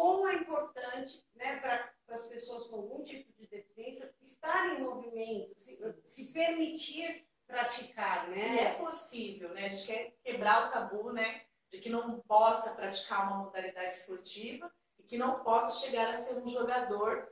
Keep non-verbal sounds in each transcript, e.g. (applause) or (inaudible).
como é importante né, para as pessoas com algum tipo de deficiência estar em movimento, se, se permitir praticar, né? E é possível, né? A gente quer quebrar o tabu, né? De que não possa praticar uma modalidade esportiva e que não possa chegar a ser um jogador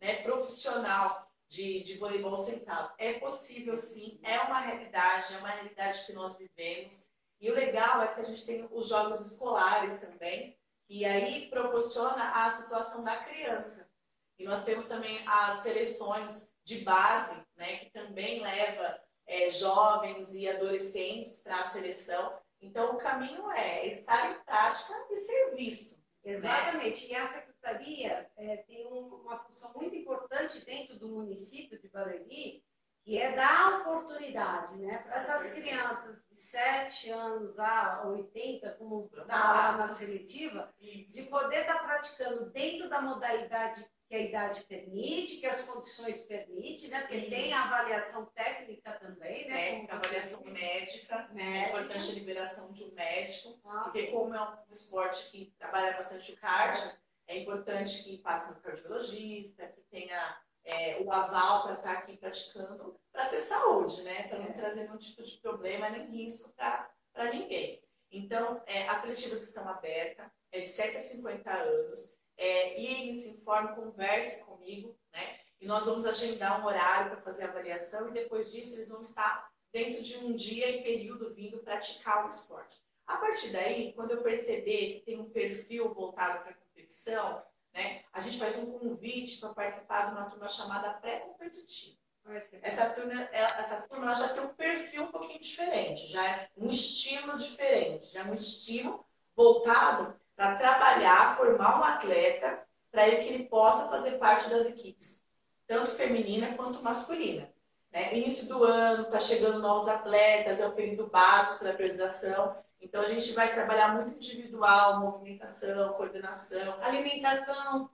né, profissional de, de voleibol sentado. É possível sim, é uma realidade, é uma realidade que nós vivemos. E o legal é que a gente tem os jogos escolares também, que aí proporciona a situação da criança. E nós temos também as seleções de base, né, que também leva é, jovens e adolescentes para a seleção. Então, o caminho é estar em prática e ser visto. Né? Exatamente. Né? E a secretaria é, tem uma função muito importante dentro do município de Barueri, que é dar oportunidade né, para essas crianças de 7 anos a 80, como está lá na seletiva, de poder estar tá praticando dentro da modalidade que a idade permite, que as condições permitem, né? Porque Isso. tem a avaliação técnica também, né? Técnica, avaliação médica, médica. É importante a liberação de um médico, ah, porque como é um esporte que trabalha bastante o cardio, é importante que passe no cardiologista, que tenha é, o aval para estar tá aqui praticando, para ser saúde, né? Para não é. trazer nenhum tipo de problema nem risco para ninguém. Então, é, as seletivas estão abertas, é de 7 a 50 anos é, irem, se informe, converse comigo, né? E nós vamos agendar um horário para fazer a avaliação e depois disso eles vão estar dentro de um dia e período vindo praticar o esporte. A partir daí, quando eu perceber que tem um perfil voltado para a competição, né, a gente faz um convite para participar de uma turma chamada pré-competitiva. Essa turma, essa turma já tem um perfil um pouquinho diferente, já é um estilo diferente, já é um estilo voltado para trabalhar, formar um atleta para que ele possa fazer parte das equipes, tanto feminina quanto masculina. Né? Início do ano, está chegando novos atletas, é o período básico da priorização. Então a gente vai trabalhar muito individual, movimentação, coordenação. Alimentação.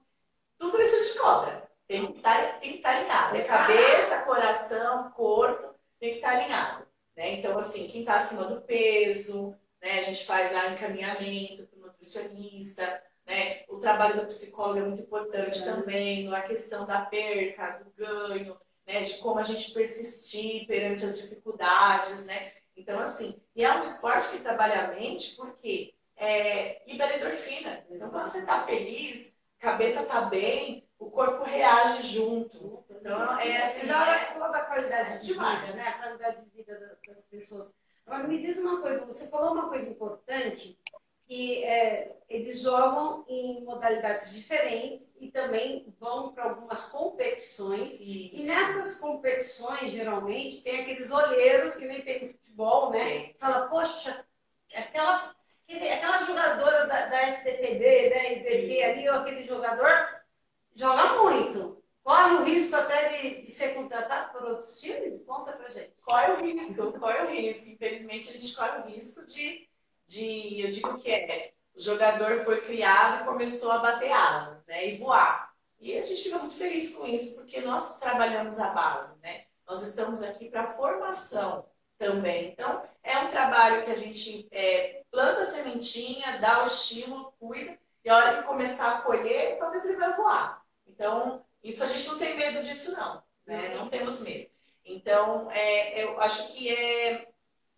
Tudo isso a gente cobra. Tem que estar, tá, tem que estar tá alinhado. É cabeça, coração, corpo, tem que estar tá alinhado. Né? Então, assim, quem está acima do peso, né? a gente faz lá encaminhamento nutricionista, né? O trabalho do psicólogo é muito importante é. também, a questão da perca, do ganho, né? De como a gente persistir perante as dificuldades, né? Então, assim, e é um esporte que trabalha a mente porque é, libera endorfina. Então, quando você está feliz, a cabeça está bem, o corpo reage junto. Então, é assim. Melhora é... toda a qualidade de vida, né? A qualidade de vida das pessoas. Agora, me diz uma coisa, você falou uma coisa importante que é, eles jogam em modalidades diferentes e também vão para algumas competições. Isso. E nessas competições, geralmente, tem aqueles olheiros que nem tem no futebol, né? Fala, poxa, aquela, aquela jogadora da, da STPD, da IBP ali, ou aquele jogador, joga muito. Corre o risco até de, de, ser contratado por outros times? Conta pra gente. Corre o risco, corre o risco. Infelizmente, a gente corre o risco de de, eu digo que é, o jogador foi criado e começou a bater asas, né, e voar. E a gente fica muito feliz com isso, porque nós trabalhamos a base, né? Nós estamos aqui para formação também. Então, é um trabalho que a gente é, planta a sementinha, dá o estímulo, cuida, e a hora que começar a colher, talvez ele vai voar. Então, isso a gente não tem medo disso, não. Né? Não temos medo. Então, é, eu acho que é,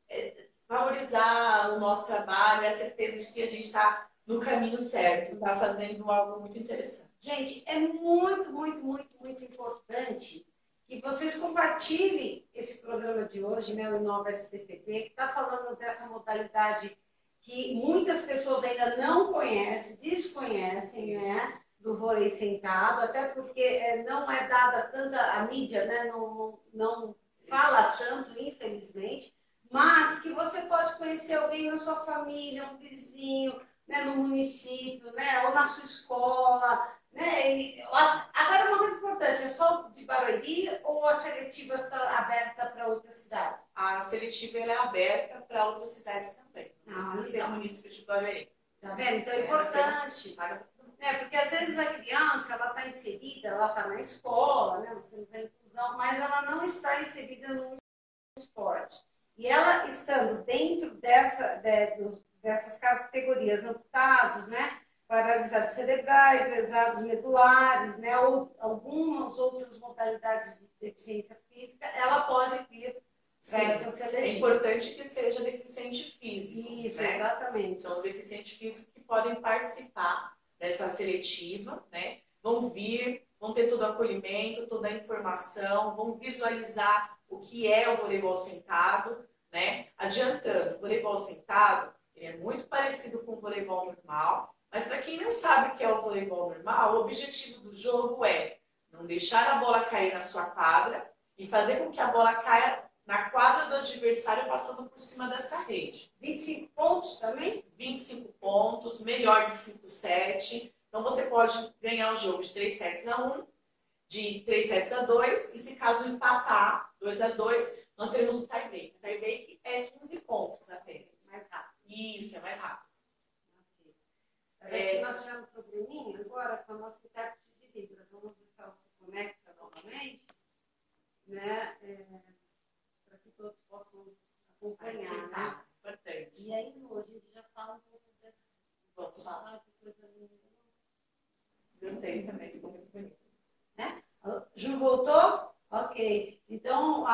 é valorizar o nosso trabalho, a certeza de que a gente está no caminho certo, está fazendo algo muito interessante. Gente, é muito, muito, muito, muito importante que vocês compartilhem esse programa de hoje, né, o Inova STPP, que está falando dessa modalidade que muitas pessoas ainda não conhecem, desconhecem, né, do vôlei sentado, até porque é, não é dada tanta a mídia, né, não, não fala tanto, infelizmente mas você pode conhecer alguém na sua família, um vizinho, né, no município, né, ou na sua escola. Né? E, agora, uma coisa importante, é só de Barueri ou a seletiva está aberta para outras cidades? A seletiva é aberta para outras cidades também. Não ah, precisa ser o município de Barueri. Tá vendo? Então é, importante. É, porque às vezes a criança ela está inserida, ela está na escola, né? Nós temos a inclusão, mas ela não está inserida no esporte. E ela estando dentro dessa, de, dessas categorias amputados, né? paralisados cerebrais, lesados medulares, né, ou algumas outras modalidades de deficiência física, ela pode vir essa seletiva. É importante que seja deficiente físico. Isso, né? exatamente. São os deficientes físicos que podem participar dessa seletiva, né? Vão vir, vão ter todo o acolhimento, toda a informação, vão visualizar o que é o voleibol sentado, né? Adiantando, o voleibol sentado ele é muito parecido com o voleibol normal, mas para quem não sabe o que é o voleibol normal, o objetivo do jogo é não deixar a bola cair na sua quadra e fazer com que a bola caia na quadra do adversário passando por cima dessa rede. 25 pontos também? 25 pontos, melhor de 5 sets. Então você pode ganhar o jogo de 3 sets a 1, de 3 sets a 2, e se caso empatar 2 a 2, nós teremos o tie-break. O tie-break é 15 pontos apenas. Mais rápido. Isso, é mais rápido. Parece é... que nós tivemos um probleminha agora com a nossa intérprete de Libras. Vamos ver se ela se conecta novamente, né? É, para que todos possam acompanhar. Né? Importante. E aí, hoje, a gente já fala um pouco da. Vamos falar. Que coisa linda. Gostei também, ficou muito bonito. Né? Ju voltou? Ok.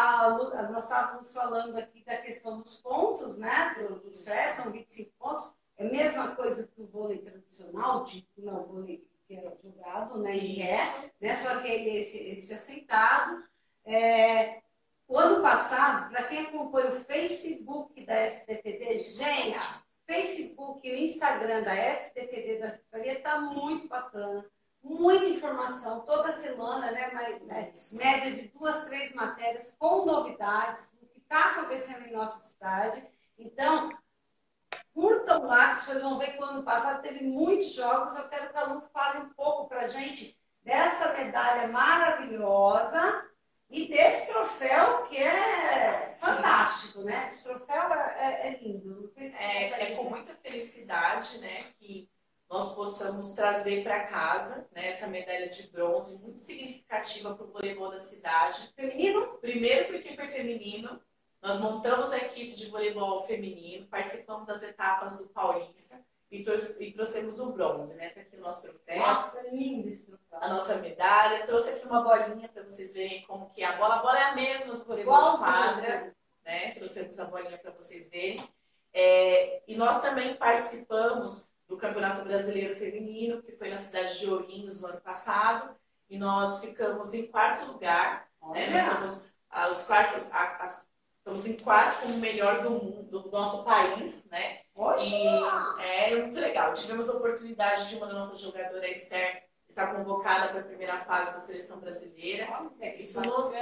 A, nós estávamos falando aqui da questão dos pontos, né? Do, do CES, são 25 pontos. É a mesma coisa que o vôlei tradicional, tipo, não, o vôlei que era jogado, né? Em pé, né? Só que ele esse, esse assentado. É, o ano passado, para quem acompanha o Facebook da STPD, gente, Facebook e o Instagram da STPD da Secretaria está muito bacana muita informação toda semana, né? Média de duas, três matérias com novidades do que está acontecendo em nossa cidade. Então, curtam lá, que vocês vão ver que o ano passado teve muitos jogos. Eu quero que a Lu fale um pouco para a gente dessa medalha maravilhosa e desse troféu que é fantástico, né? Esse troféu é, é, é lindo. Não sei se é, é com muita felicidade, né? Que nós possamos trazer para casa né, essa medalha de bronze muito significativa para o voleibol da cidade. Feminino? Primeiro porque foi feminino. Nós montamos a equipe de voleibol feminino, participamos das etapas do Paulista e, e trouxemos o bronze, né? Tá aqui o nosso troféu. Nossa, lindo esse troféu. A nossa medalha. Trouxe aqui uma bolinha para vocês verem como que é a bola. A bola é a mesma do voleibol de quadra. Né? Trouxemos a bolinha para vocês verem. É, e nós também participamos do Campeonato Brasileiro Feminino, que foi na cidade de Ourinhos no ano passado, e nós ficamos em quarto lugar. Né? Nós somos ah, os quartos, a, estamos em quarto como melhor do mundo, do nosso país, né? E é muito legal. Tivemos a oportunidade de uma das nossas jogadoras, Esther, estar convocada para a primeira fase da seleção brasileira. Isso nos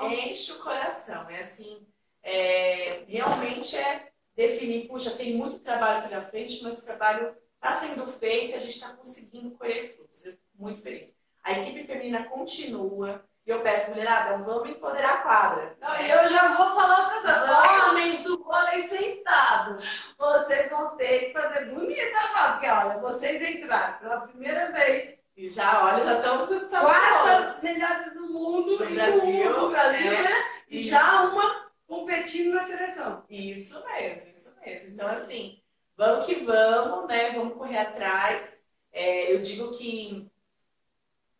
enche o coração. É assim, é, realmente é definir, puxa, tem muito trabalho pela frente, mas o trabalho está sendo feito e a gente está conseguindo colher frutos. Eu muito feliz. A equipe feminina continua. E eu peço, mulherada, vamos empoderar a quadra. Não, eu já vou falar coisa. Homens do vôlei sentado. Vocês vão ter que fazer bonita a porque olha, vocês entraram pela primeira vez. E já, olha, já estamos estando Quartas melhores do mundo. No Brasil. No Brasil, é, né? E já uma competindo na seleção. Isso mesmo, isso mesmo. Então, assim, vamos que vamos, né? Vamos correr atrás. É, eu digo que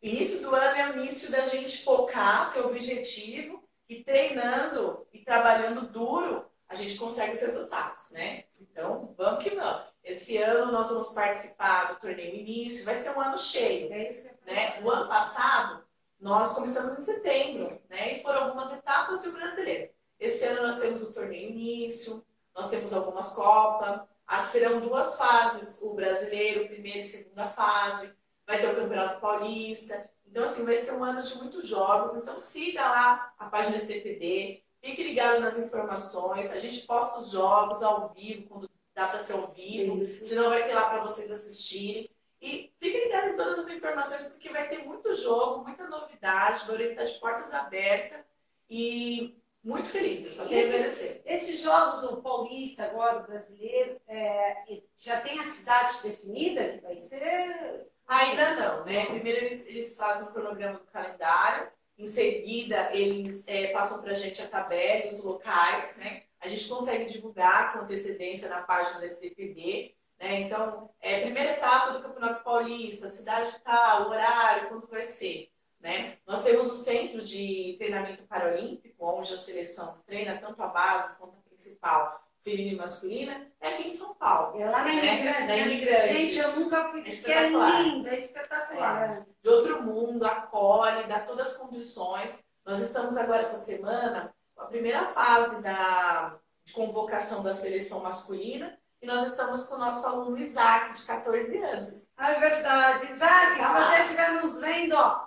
início do ano é o início da gente focar, ter objetivo, e treinando e trabalhando duro, a gente consegue os resultados, né? Então, vamos que vamos. Esse ano nós vamos participar do torneio início, vai ser um ano cheio. É né? O ano passado, nós começamos em setembro, né? E foram algumas etapas e o brasileiro. Esse ano nós temos o torneio início, nós temos algumas copas, serão duas fases, o brasileiro, primeira e segunda fase, vai ter o Campeonato Paulista. Então, assim, vai ser um ano de muitos jogos. Então, siga lá a página STPD, fique ligado nas informações. A gente posta os jogos ao vivo, quando dá para ser ao vivo, Isso. senão vai ter lá para vocês assistirem. E fique ligado em todas as informações, porque vai ter muito jogo, muita novidade, vai estar de portas abertas. E muito feliz, eu só queria esse, agradecer. Esses jogos, o paulista, agora o brasileiro, é, já tem a cidade definida que vai ser? Ainda não, né? Primeiro eles, eles fazem o cronograma do calendário, em seguida eles é, passam para a gente a tabela e os locais, né? A gente consegue divulgar com antecedência na página da STPD, Né? Então, é, primeira etapa do Campeonato Paulista, cidade tal, horário, quando vai ser. Né? Nós temos o centro de treinamento paralímpico, onde a seleção treina tanto a base quanto a principal, feminina e masculina, é aqui em São Paulo. É lá na né? Imigrante. Imigrante. Gente, eu nunca fui. É que é espetacular. linda, é espetacular. de outro mundo, acolhe, dá todas as condições. Nós estamos agora essa semana com a primeira fase da, de convocação da seleção masculina e nós estamos com o nosso aluno Isaac, de 14 anos. Ah, é verdade. Isaac, Tá se lá. você estiver nos vendo, ó,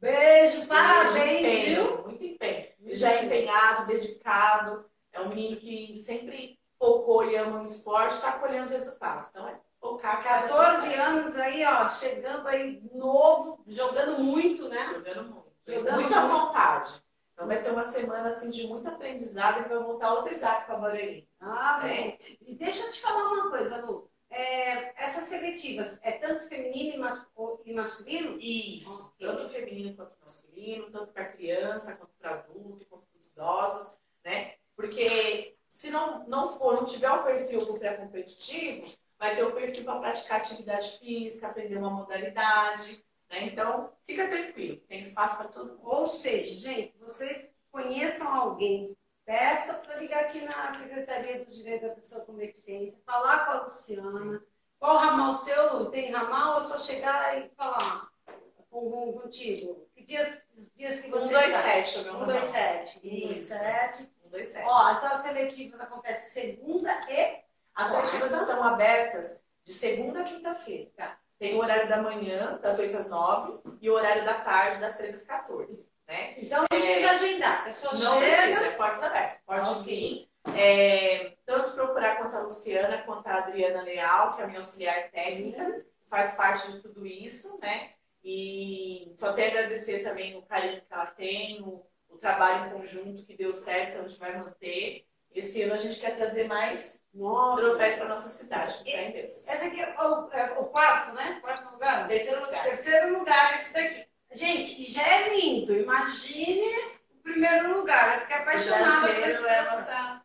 beijo, parabéns, Muito empenho, viu? Muito empenho. Já é empenhado, dedicado, é um menino que sempre focou e ama o esporte, está colhendo os resultados. Então é focar cada 14 anos aí, ó, chegando aí novo, jogando muito, né? Jogando muito. Jogando muita muito. vontade. Então vai ser uma semana assim de muito aprendizado e vai voltar outro Isaac para Barueri. Ah, bem. E deixa eu te falar uma coisa, Lu. É, essas seletivas, é tanto feminino e, mas- e masculino? Isso. Ok. Tanto feminino quanto masculino, tanto para criança, quanto para adulto, quanto para os idosos, né? Porque se não, não for, não tiver o perfil do pré-competitivo, vai ter o perfil para praticar atividade física, aprender uma modalidade, né? Então, fica tranquilo, tem espaço para todo mundo. Ou seja, gente, vocês conheçam alguém, peça para ligar aqui na Secretaria do Direito da Pessoa com Deficiência, falar com a Luciana. Qual ramal seu? Tem ramal ou é só chegar e falar com, contigo? Que dias, dias que você 127, o meu 127. Isso. 127. 127. Ó, então as seletivas acontecem segunda e As seletivas estão abertas de segunda a quinta-feira. Tá. Tem o horário da manhã, das 8 às 9, e o horário da tarde, das 13 às 14. Né? Então não precisa agendar. A pessoa Não chega. precisa, é portas abertas. Pode Ok. vir. É, tanto procurar quanto a Luciana, quanto a Adriana Leal, que é a minha auxiliar técnica, faz parte de tudo isso, né? E só tenho a agradecer também o carinho que ela tem, o, o trabalho em conjunto que deu certo, a gente vai manter. Esse ano a gente quer trazer mais Nossa. troféus para nossa cidade, fé em Deus. Esse aqui é o, é o quarto, né? Quarto lugar. Terceiro lugar. Terceiro lugar, esse daqui. Gente, já é lindo. Imagine o primeiro lugar. Eu fiquei O apaixonada por esse brasileiro é a nossa,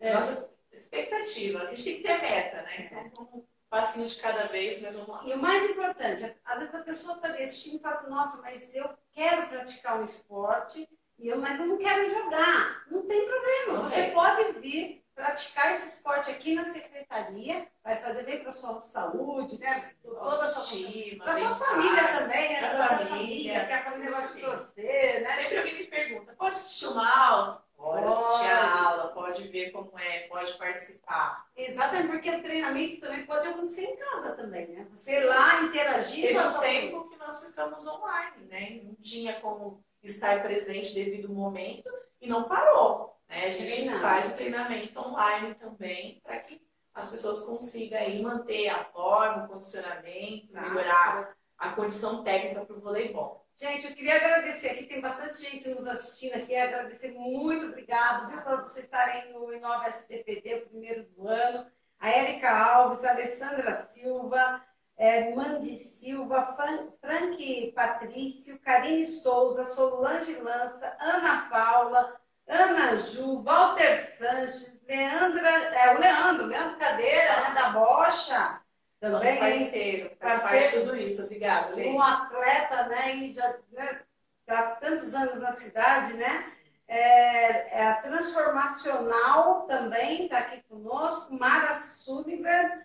É. nossa expectativa. A gente tem que ter meta, né? Então, um passinho de cada vez, mas vamos lá. E o mais importante, às vezes a pessoa está assistindo e fala assim, nossa, mas eu quero praticar um esporte, e eu, mas eu não quero jogar. Não tem problema. Você pode vir praticar esse esporte aqui na secretaria, vai fazer bem para a sua saúde, né? Toda a sua Para sua família também, né? Pra Pra sua família. família, que a família vai Sim. torcer, né? Sempre alguém me pergunta, pode assistir uma aula? Pode assistir a aula, pode ver como é, pode participar. Exatamente, porque o treinamento também pode acontecer em casa também, né? Você ir lá interagir Teve a um tempo que nós ficamos online, né? Não tinha como estar presente devido ao momento e não parou. Né? A gente faz o treinamento online também para que as pessoas consigam aí manter a forma, o condicionamento, Tá. melhorar a condição técnica para o voleibol. Gente, eu queria agradecer aqui, tem bastante gente nos assistindo aqui, agradecer muito, obrigado, viu, por vocês estarem no Inova STPD, o primeiro do ano. A Érica Alves, a Alessandra Silva, é, Mandy Silva, Fran- Frank Patrício, Karine Souza, Solange Lança, Ana Paula, Ana Ju, Walter Sanches, Leandra, é, o Leandro, Leandro Cadeira, né, da Bocha, Nosso também. parceiro, faz Parceiro. parte de tudo isso. Obrigada, Lê. um atleta, né, e já né, há tantos anos na cidade, né? É, é a transformacional também está aqui conosco, Mara Sullivan.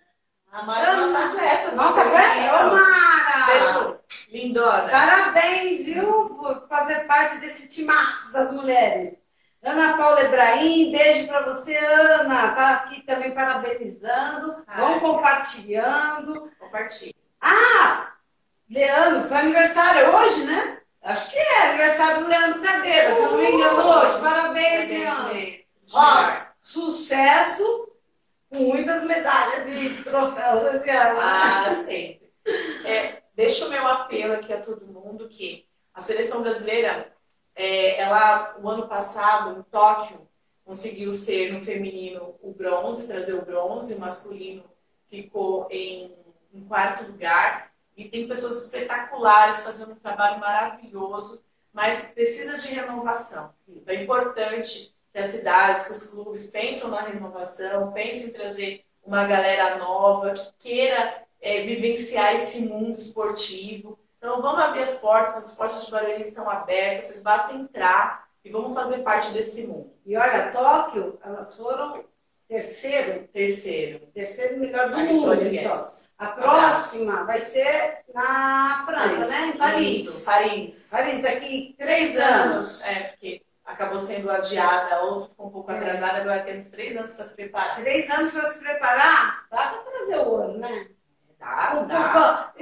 A Mara é nossa atleta. Nossa atleta, Ô, Mara! Beijo, lindona. Parabéns, viu, por fazer parte desse timaço das mulheres. Ana Paula Ebrahim, beijo para você, Ana. Tá aqui também parabenizando. Ah, Vão é. compartilhando. Compartilha. Ah, Leandro, foi aniversário hoje, né? Acho que é aniversário do Leandro Cadeira, se eu não me engano, hoje. Parabéns, Leandro. Ó, sucesso muitas medalhas e troféus esse ano. Ah, sempre. É, o meu apelo aqui a todo mundo que a seleção brasileira, é, ela, o ano passado, em Tóquio, conseguiu ser no feminino o bronze, trazer o bronze, o masculino ficou em, em quarto lugar. E tem pessoas espetaculares fazendo um trabalho maravilhoso, mas precisa de renovação. É importante que as cidades, que os clubes pensam na renovação, pensem em trazer uma galera nova que queira é, vivenciar esse mundo esportivo. Então vamos abrir as portas, as portas de Barueri estão abertas, vocês basta entrar e vamos fazer parte desse mundo. E olha, Tóquio, elas foram terceiro, terceiro, terceiro melhor do mundo. Então. A próxima vai ser na França, Paris, né? Em Paris. Paris. Paris, daqui três anos. É, porque acabou sendo adiada, outra ficou um pouco é. atrasada, agora temos três anos para se preparar. Três anos para se preparar? Dá para trazer o ouro, né? Dá, dá. Dá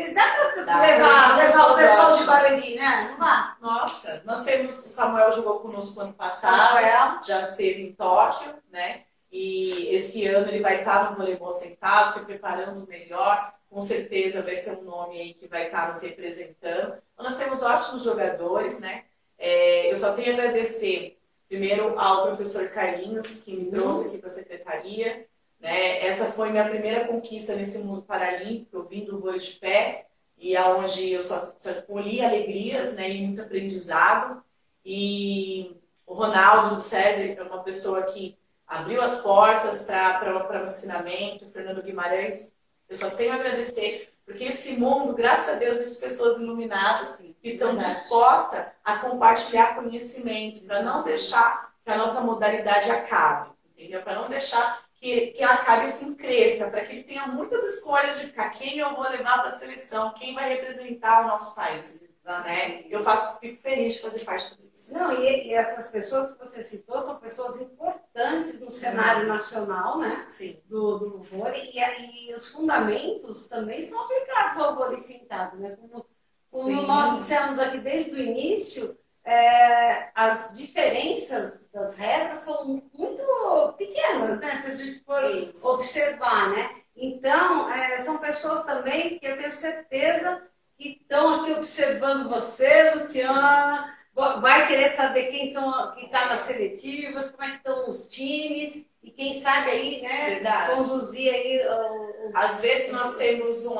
para levar, levar o pessoal de Barueri, né? Não dá? Nossa, nós temos, o Samuel jogou conosco ano passado, Samuel. já esteve em Tóquio, né? E esse ano ele vai estar no voleibol sentado, se preparando melhor. Com certeza vai ser um nome aí que vai estar nos representando. Então, nós temos ótimos jogadores, né? É, eu só tenho a agradecer primeiro ao professor Carlinhos, que me trouxe aqui para a secretaria. Né? Essa foi minha primeira conquista nesse mundo paralímpico. Eu vim do vôlei de pé e aonde eu só, só colhi alegrias né? e muito aprendizado. E o Ronaldo do César é uma pessoa que abriu as portas para o ensinamento, Fernando Guimarães. Eu só tenho a agradecer, porque esse mundo, graças a Deus, existe pessoas iluminadas que estão dispostas a compartilhar conhecimento, para não deixar que a nossa modalidade acabe, entendeu? Para não deixar que, que acabe assim cresça, para que ele tenha muitas escolhas de ficar quem eu vou levar para a seleção, quem vai representar o nosso país. Né? Eu faço, fico feliz de fazer parte isso. Não, e, e, essas pessoas que você citou são pessoas importantes no cenário nacional, né? Sim. Do, do vôlei. E, e os fundamentos também são aplicados ao vôlei sentado, né? Como, como nós dissemos aqui desde o início, é, as diferenças das regras são muito pequenas, né? Se a gente for isso. observar, né? Então, é, são pessoas também que eu tenho certeza que estão aqui observando você, Luciana, vai querer saber quem são que está nas seletivas, como é que estão os times e quem sabe aí, né, Verdade. conduzir aí os... Às vezes nós temos um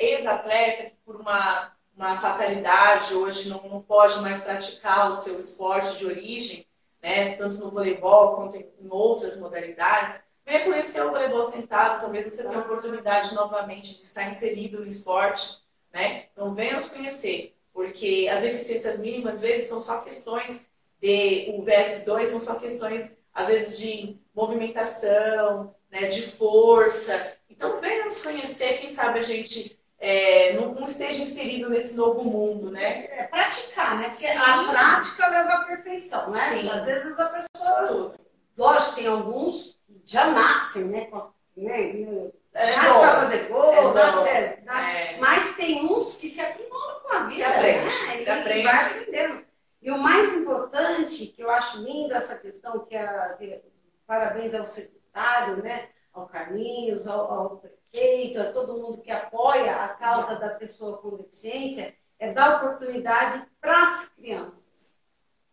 ex-atleta que por uma, uma fatalidade hoje não, não pode mais praticar o seu esporte de origem, né, tanto no voleibol quanto em outras modalidades, venha conhecer o voleibol sentado, talvez você tenha a oportunidade novamente de estar inserido no esporte né? Então venham nos conhecer, porque as deficiências mínimas, às vezes, são só questões de. O VS2 são só questões, às vezes, de movimentação, né, de força. Então venham nos conhecer, quem sabe a gente é, não, não, esteja inserido nesse novo mundo, né? É praticar, né? Porque Sim. a prática leva à perfeição, né? Sim. Às vezes a pessoa. Lógico, tem alguns que já nascem, né? Né é, nasce para fazer gol, é, nasce, é, mas tem uns que se aprimoram com a vida. Se aprende, né? se aprende. vai aprendendo. E o mais importante, que eu acho lindo essa questão, que, é, que parabéns ao secretário, né? ao Carlinhos, ao, ao, prefeito, a todo mundo que apoia a causa da pessoa com deficiência, é dar oportunidade para as crianças.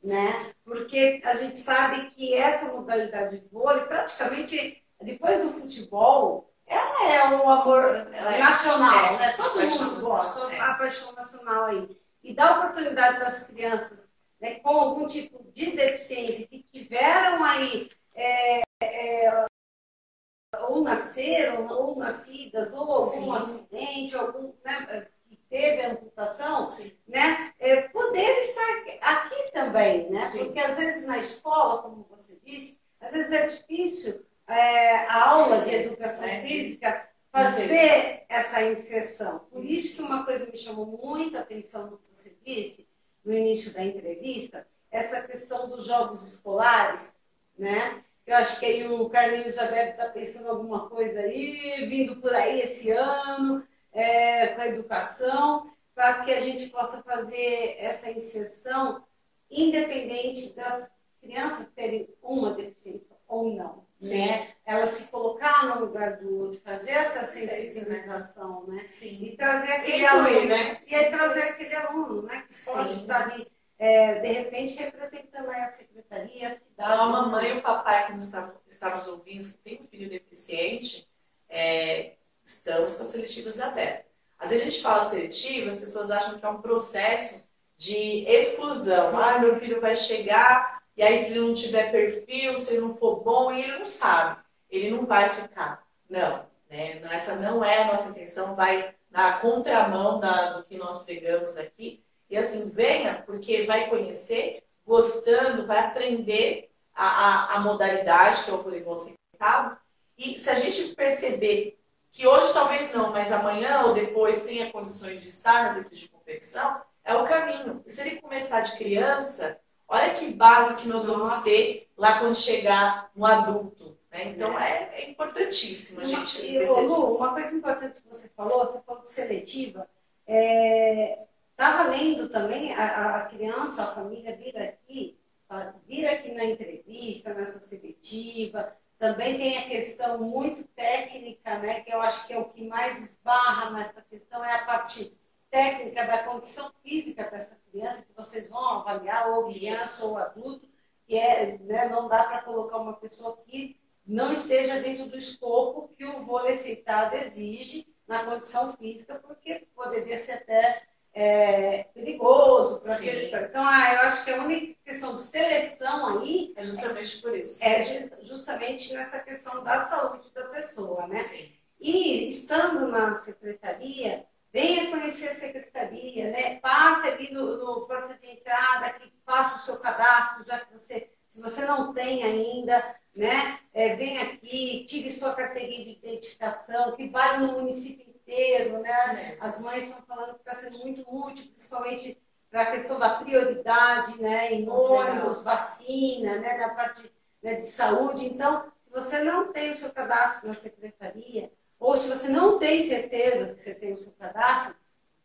Né? Porque a gente sabe que essa modalidade de vôlei, praticamente, depois do futebol, ela é um amor é, nacional, é, né? Todo mundo gosta, é. a paixão nacional aí. E dá oportunidade das crianças né, com algum tipo de deficiência que tiveram aí é, é, ou nasceram, ou nascidas, ou algum Sim. acidente, algum né, que teve amputação, Sim. né, é, poder estar aqui também, né? Sim. Porque às vezes na escola, como você disse, às vezes é difícil é, a aula de educação é. física fazer essa inserção. Por isso que uma coisa me chamou muita atenção no que você disse no início da entrevista, essa questão dos jogos escolares, né? Eu acho que aí o Carlinhos já deve estar pensando alguma coisa aí, vindo por aí esse ano, é, com a educação, para que a gente possa fazer essa inserção independente das crianças terem uma deficiência Né? Ela se colocar no lugar do outro, fazer essa sensibilização, né? Sim. E trazer aquele aluno, né? E aí trazer aquele aluno, né? Que Sim. pode estar ali, é, de repente, representando a secretaria, a cidade. Então, a mamãe e o papai que nos estamos ouvindo, que tem um filho deficiente, é, estamos com as seletivas abertas. Às vezes a gente fala seletiva, as pessoas acham que é um processo de exclusão. Ah, meu filho vai chegar e aí, se ele não tiver perfil, se ele não for bom, ele não sabe. Ele não vai ficar. Não. Né? Essa não é a nossa intenção, vai na contramão da, do que nós pregamos aqui. E assim, venha, porque vai conhecer, gostando, vai aprender a, a, a modalidade, que é o voleibol sentado. E se a gente perceber que hoje talvez não, mas amanhã ou depois tenha condições de estar nas equipes de competição, é o caminho. E se ele começar de criança, olha que base que nós vamos Nossa. ter lá quando chegar um adulto. Né? Então é, é importantíssimo a gente esquecer Lu, Uma coisa importante que você falou, você falou de seletiva. Estava é, lendo também, a, a, criança, a família vir aqui, vir aqui na entrevista, nessa seletiva. Também tem a questão muito técnica, né, que eu acho que é o que mais esbarra nessa questão, é a parte técnica da condição física dessa criança, que vocês vão avaliar, ou criança ou adulto, que é, né, não dá para colocar uma pessoa que não esteja dentro do escopo que o vôlei sentado exige na condição física, porque poderia ser até é, perigoso. Para aquele... Então, ah, eu acho que a única questão de seleção aí é justamente por isso. É justamente nessa questão da saúde da pessoa, né? Sim. E estando na secretaria, venha conhecer a secretaria, né? Passe ali no, no porta de entrada, que faça o seu cadastro, já que você, se você não tem ainda, né? É, vem aqui, tire sua carteirinha de identificação, que vale no município inteiro, né? As mães estão falando que está sendo muito útil, principalmente para a questão da prioridade, né? Em ônibus, vacina, né? Na parte né, de saúde. Então, se você não tem o seu cadastro na secretaria, ou se você não tem certeza que você tem o seu cadastro,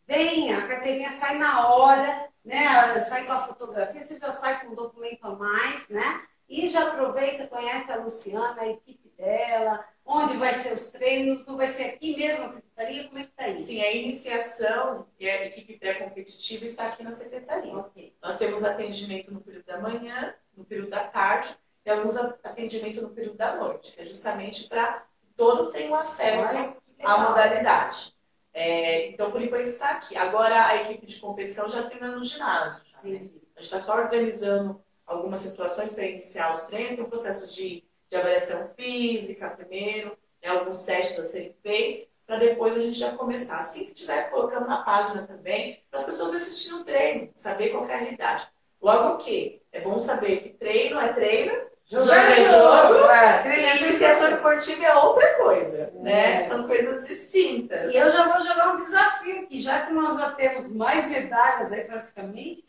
venha, a carteirinha sai na hora, né? Sai com a fotografia, você já sai com um documento a mais, né? E já aproveita, conhece a Luciana, a equipe dela, onde vai ser os treinos, não vai ser aqui mesmo na secretaria, como é que está isso? Sim, a iniciação e a equipe pré-competitiva está aqui na secretaria. Okay. Nós temos atendimento no período da manhã, no período da tarde, e alguns atendimento no período da noite, é justamente para todos tenham acesso à modalidade. É, então, por enquanto está aqui. Agora, a equipe de competição já treina no ginásio. Já, né? A gente está só organizando algumas situações para iniciar os treinos, tem um processo de, de avaliação física primeiro, né, alguns testes a serem feitos, para depois a gente já começar. Assim que estiver colocando na página também, para as pessoas assistirem o treino, saber qual é a realidade. Logo que é bom saber que treino é treino, jogo é jogo, é, e iniciação esportiva é outra coisa, é. né? São coisas distintas. E eu já vou jogar um desafio aqui, já que nós já temos mais medalhas aí praticamente,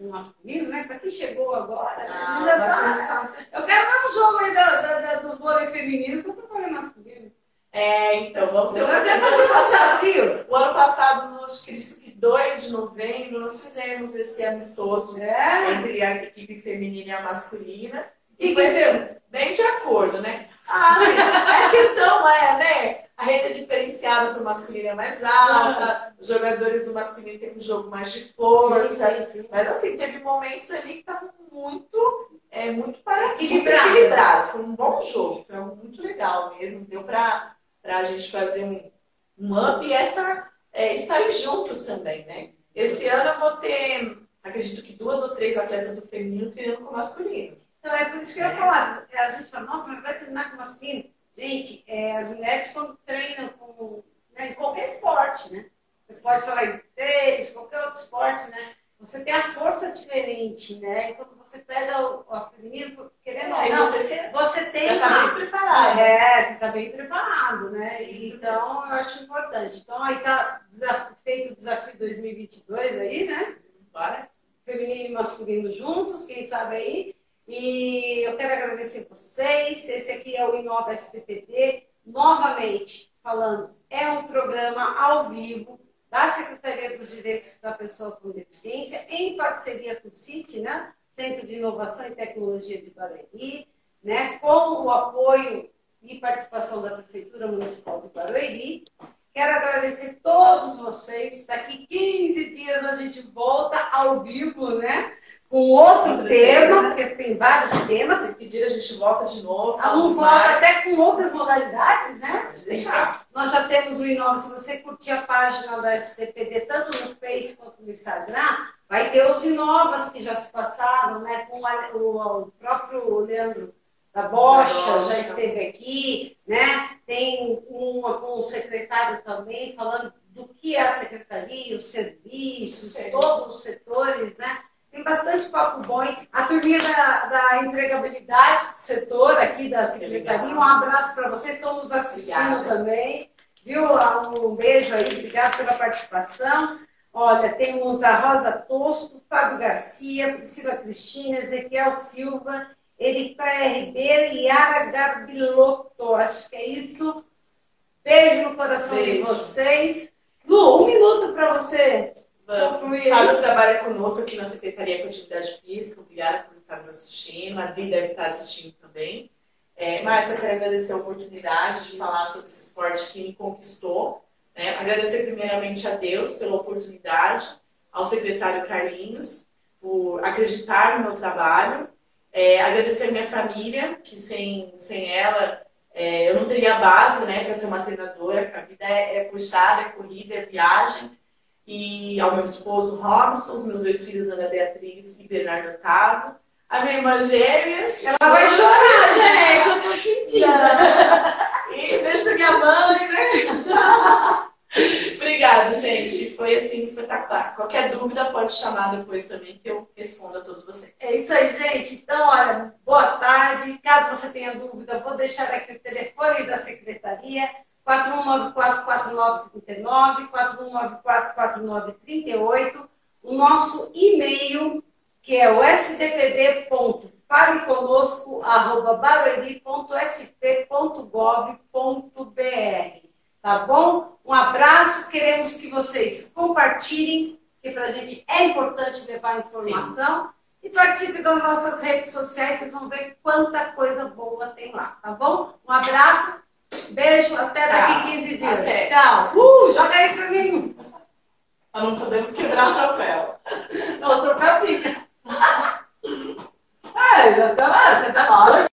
masculino, né? Para quem chegou agora, ah, já tá... Eu quero dar um jogo aí da, da, da, do vôlei feminino para o vôlei masculino. É, então, vamos ter uma desafio. O ano passado, no acredito que 2 de novembro, nós fizemos esse amistoso é. entre a equipe feminina e a masculina. E, e assim, bem de acordo, né? Ah, sim. a questão é, né? A rede é diferenciada para o masculino é mais alta, os jogadores do masculino têm um jogo mais de força. Sim, sim, sim. Mas assim, teve momentos ali que estavam muito, é, muito para equilibrado. equilibrado. Foi um bom jogo, foi muito legal mesmo. Deu para a gente fazer um, um up e essa é, estarem juntos também, né? Esse ano eu vou ter, acredito que duas ou três atletas do feminino treinando com o masculino. Então é por isso que eu ia falar. A gente fala, nossa, mas vai treinar com o masculino? Gente, é, as mulheres quando treinam com, né, em qualquer esporte, né? Você pode falar de tênis, qualquer outro esporte, né? Você tem a força diferente, né? E quando você pega o, feminino, querendo ou não, você, você tem. Está bem preparado. É, você está bem preparado, né? Isso então, eu acho importante. Então, aí está feito o desafio 2022 aí, né? Bora. Feminino e masculino juntos, quem sabe aí. E eu quero agradecer vocês. Esse aqui é o Inova STPD. Novamente, falando, é um programa ao vivo da Secretaria dos Direitos da Pessoa com Deficiência, em parceria com o CIT, né? Centro de Inovação e Tecnologia de Barueri, né? com o apoio e participação da Prefeitura Municipal de Barueri. Quero agradecer todos vocês. Daqui 15 dias a gente volta ao vivo, né? Com outro, outro tema, tema, porque tem vários temas. Se pedir, a gente volta de novo. A Lu volta até com outras modalidades, né? deixar. Nós já temos o Inova. Se você curtir a página da STPD, tanto no Face quanto no Instagram, vai ter os Inovas que já se passaram, né? Com o, o próprio Leandro da Bocha, já esteve aqui, né? Tem uma com o secretário também falando do que é a secretaria, os serviços, todos os setores, né? Tem bastante papo bom. A turminha da, da empregabilidade do setor aqui da secretaria, um abraço para vocês, estão nos assistindo Obrigada. também. Viu? Um beijo aí, obrigado pela participação. Olha, temos a Rosa Tosto, Fábio Garcia, Priscila Cristina, Ezequiel Silva, Erika Ribeiro e Yara Gabiloto. Acho que é isso. Beijo no coração Beijo. de vocês. Lu, um minuto para você. Fábio trabalha conosco aqui na Secretaria de Atividade Física. Obrigada por estar nos assistindo. A Adri deve estar assistindo também. É, Márcia, quero agradecer a oportunidade de falar sobre esse esporte que me conquistou. Né? Agradecer primeiramente a Deus pela oportunidade, ao secretário Carlinhos, por acreditar no meu trabalho. É, agradecer a minha família, que sem, sem ela é, eu não teria base né, para ser uma treinadora, porque a vida é, é puxada, é corrida, é viagem. E ao meu esposo Robson, os meus dois filhos, Ana Beatriz e Bernardo Otávio a minha irmã gêmeas. Ela vai chorar, gente, eu tô sentindo. (laughs) e beijo pra minha mãe, né? (laughs) Obrigada, gente. Foi assim espetacular. Qualquer dúvida pode chamar depois também que eu respondo a todos vocês. É isso aí, gente. Então, olha, boa tarde. Caso você tenha dúvida, vou deixar aqui o telefone da secretaria. 4194-4939, 4194-4938. O nosso e-mail que é o sdpd.faleconosco.barueri.sp.gov.br. Tá bom? Um abraço, queremos que vocês compartilhem, que para a gente é importante levar informação. Sim. E participe das nossas redes sociais, vocês vão ver quanta coisa boa tem lá, tá bom? Um abraço, Beijo, até daqui 15 dias. Até. Tchau. Uh, joga aí pra mim. Nós não podemos quebrar o troféu. Não, o troféu fica. Ai, tá ah, você tá. Nossa,